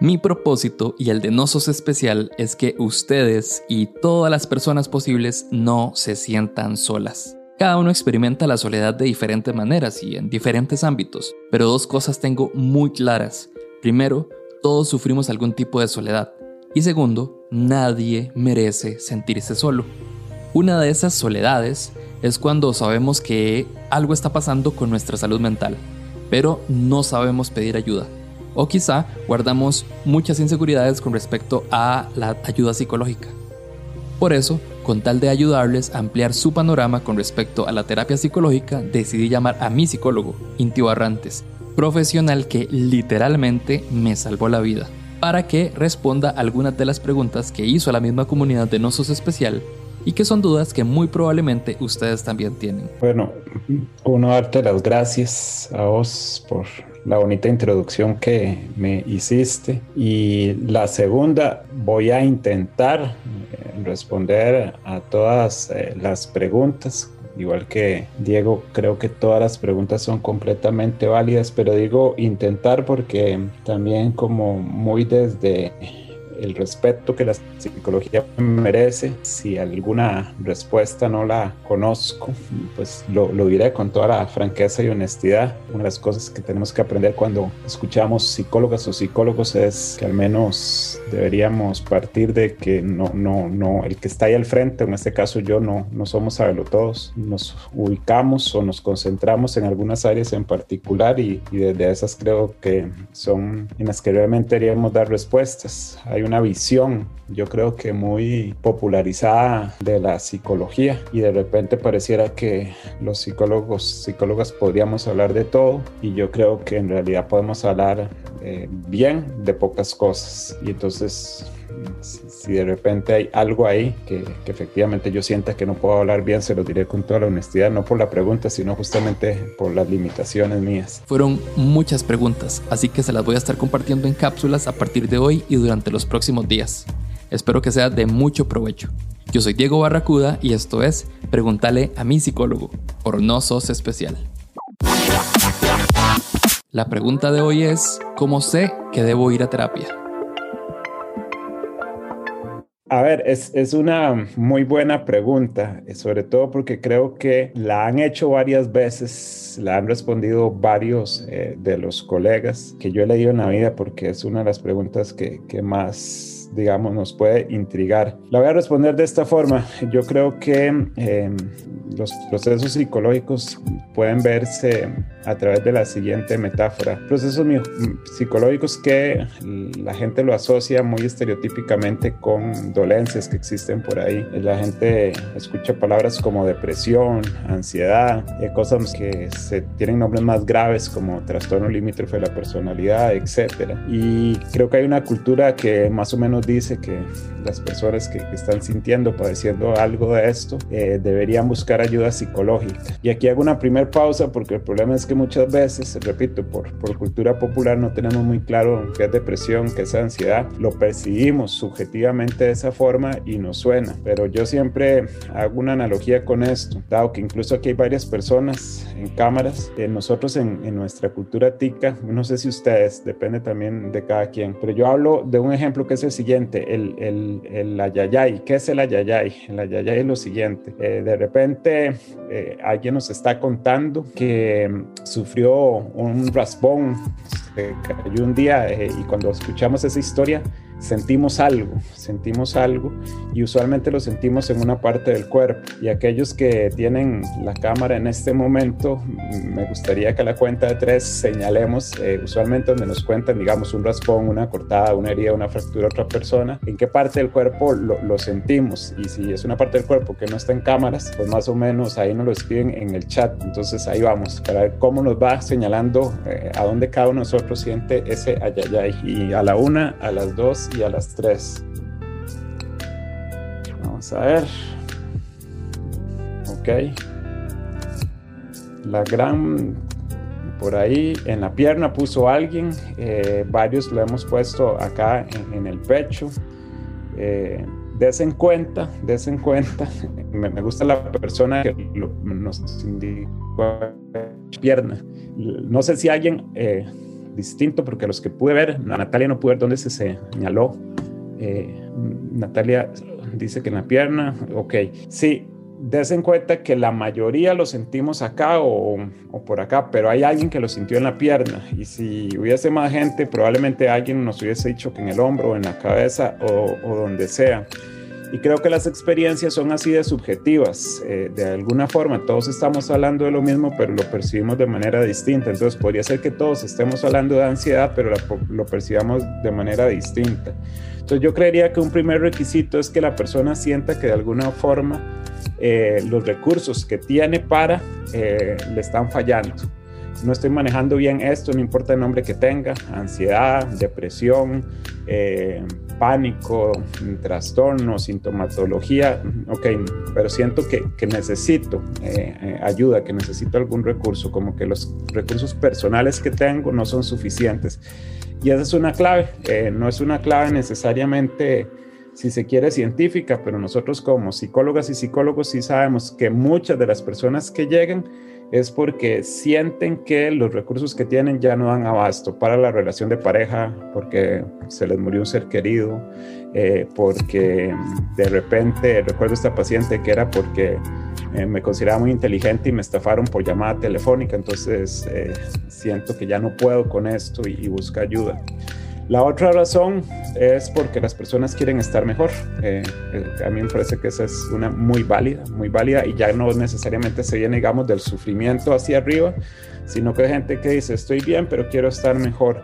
Mi propósito y el de Nosos Especial es que ustedes y todas las personas posibles no se sientan solas. Cada uno experimenta la soledad de diferentes maneras y en diferentes ámbitos, pero dos cosas tengo muy claras. Primero, todos sufrimos algún tipo de soledad. Y segundo, nadie merece sentirse solo. Una de esas soledades es cuando sabemos que algo está pasando con nuestra salud mental, pero no sabemos pedir ayuda o quizá guardamos muchas inseguridades con respecto a la ayuda psicológica. Por eso, con tal de ayudarles a ampliar su panorama con respecto a la terapia psicológica, decidí llamar a mi psicólogo, Inti Barrantes, profesional que literalmente me salvó la vida, para que responda algunas de las preguntas que hizo la misma comunidad de Nosos Especial y que son dudas que muy probablemente ustedes también tienen. Bueno, uno darte las gracias a vos por la bonita introducción que me hiciste. Y la segunda, voy a intentar eh, responder a todas eh, las preguntas. Igual que Diego, creo que todas las preguntas son completamente válidas, pero digo intentar porque también como muy desde el respeto que la psicología merece. Si alguna respuesta no la conozco, pues lo, lo, diré con toda la franqueza y honestidad. Una de las cosas que tenemos que aprender cuando escuchamos psicólogas o psicólogos es que al menos deberíamos partir de que no, no, no, el que está ahí al frente, en este caso yo, no, no somos saberlo todos. Nos ubicamos o nos concentramos en algunas áreas en particular y, y desde esas creo que son en las que realmente deberíamos dar respuestas. Hay una visión, yo creo que muy popularizada de la psicología. Y de repente pareciera que los psicólogos, psicólogas podríamos hablar de todo y yo creo que en realidad podemos hablar eh, bien de pocas cosas. Y entonces si, de repente hay algo ahí que, que, efectivamente yo sienta que no puedo hablar bien, se lo diré con toda la honestidad, no por la pregunta, sino justamente por las limitaciones mías. Fueron muchas preguntas, así que se las voy a estar compartiendo en cápsulas a partir de hoy y durante los próximos días. Espero que sea de mucho provecho. Yo soy Diego Barracuda y esto es Pregúntale a mi psicólogo, por No Sos Especial. La pregunta de hoy es, ¿cómo sé que debo ir a terapia? A ver, es, es, una muy buena pregunta, eh, sobre todo porque creo que la han hecho varias veces, la han respondido varios eh, de los colegas que yo he leído en la vida porque es una de las preguntas que, que más digamos, nos puede intrigar. La voy a responder de esta forma. Yo creo que em, los procesos psicológicos pueden verse a través de la siguiente metáfora. Procesos psicológicos que la gente lo asocia muy estereotípicamente con dolencias que existen por ahí. La gente escucha palabras como depresión, ansiedad, cosas que se tienen nombres más graves como trastorno limítrofe de la personalidad, etc. Y creo que hay una cultura que más o menos dice que las personas que, están sintiendo, padeciendo algo de esto, eh, deberían buscar ayuda psicológica. Y aquí hago una primera pausa porque el problema es que muchas veces, repito, por, por cultura popular no tenemos muy claro qué es depresión, qué es ansiedad. Lo percibimos subjetivamente de esa forma y nos suena. Pero yo siempre hago una analogía con esto, dado que incluso aquí hay varias personas en cámaras, eh, nosotros en, en nuestra cultura tica, no sé si ustedes, depende también de cada quien, pero yo hablo de un ejemplo que es el siguiente el, el, el ayayay. ¿Qué es el ayayay? El ayayay es lo siguiente. Eh, de repente eh, alguien nos está contando que sufrió un raspón, se cayó un día eh, y cuando escuchamos esa historia, sentimos algo, sentimos algo y usualmente lo sentimos en una parte del cuerpo. Y aquellos que tienen la cámara en este momento, me gustaría que a la cuenta de tres señalemos eh, usualmente donde nos cuentan, digamos, un raspón, una cortada, una herida, una fractura a otra persona, en qué parte del cuerpo lo, lo, sentimos. Y si es una parte del cuerpo que no está en cámaras, pues más o menos ahí nos lo escriben en el chat. Entonces ahí vamos para ver cómo nos va señalando eh, a dónde cada uno de nosotros siente ese ayayay. Y a la una, a las dos y a las 3. Vamos a ver. Ok. La gran por ahí en la pierna puso alguien, eh, varios lo hemos puesto acá en, el pecho. Eh, en cuenta, des en cuenta. Me, gusta la persona que nos indicó pierna. No sé si alguien eh, distinto porque los que pude ver, Natalia no pude ver dónde se señaló. Eh, Natalia dice que en la pierna, ok, sí, des en cuenta que la mayoría lo sentimos acá o, por acá, pero hay alguien que lo sintió en la pierna. Y si hubiese más gente, probablemente alguien nos hubiese dicho que en el hombro, en la cabeza o, donde sea. Y creo que las experiencias son así de subjetivas. Eh, de alguna forma, todos estamos hablando de lo mismo, pero lo percibimos de manera distinta. Entonces, podría ser que todos estemos hablando de ansiedad, pero lo percibamos de manera distinta. Entonces, yo creería que un primer requisito es que la persona sienta que de alguna forma eh, los recursos que tiene para eh, le están fallando. No estoy manejando bien esto, no importa el nombre que tenga, ansiedad, depresión, eh, pánico, trastorno, sintomatología, ok, pero siento que, que necesito ayuda, que necesito algún recurso, como que los recursos personales que tengo no son suficientes. Y esa es una clave, no es una clave necesariamente si se quiere, científica, pero nosotros como psicólogas y psicólogos sí sabemos que muchas de las personas que llegan es porque sienten que los recursos que tienen ya no dan abasto para la relación de pareja, porque se les murió un ser querido, eh, porque de repente recuerdo esta paciente que era porque eh, me consideraba muy inteligente y me estafaron por llamada telefónica, entonces eh, siento que ya no puedo con esto y, y busca ayuda. La otra razón es porque las personas quieren estar mejor. Eh, eh, a mí me parece que esa es una muy válida, muy válida y ya no necesariamente se viene, digamos, del sufrimiento hacia arriba, sino que hay gente que dice, estoy bien, pero quiero estar mejor.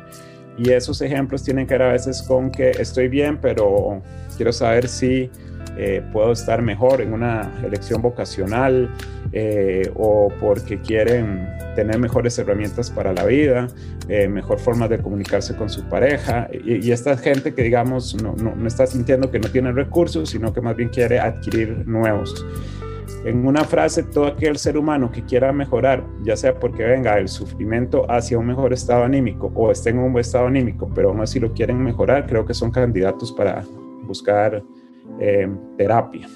Y esos ejemplos tienen que ver a veces con que estoy bien, pero quiero saber si eh, puedo estar mejor en una elección vocacional eh, o porque quieren tener mejores herramientas para la vida, eh, mejor forma de comunicarse con su pareja. Y, esta gente que, digamos, no, no, está sintiendo que no tiene recursos, sino que más bien quiere adquirir nuevos. En una frase, todo aquel ser humano que quiera mejorar, ya sea porque venga el sufrimiento hacia un mejor estado anímico o esté en un buen estado anímico, pero aún así lo quieren mejorar, creo que son candidatos para buscar eh, terapia.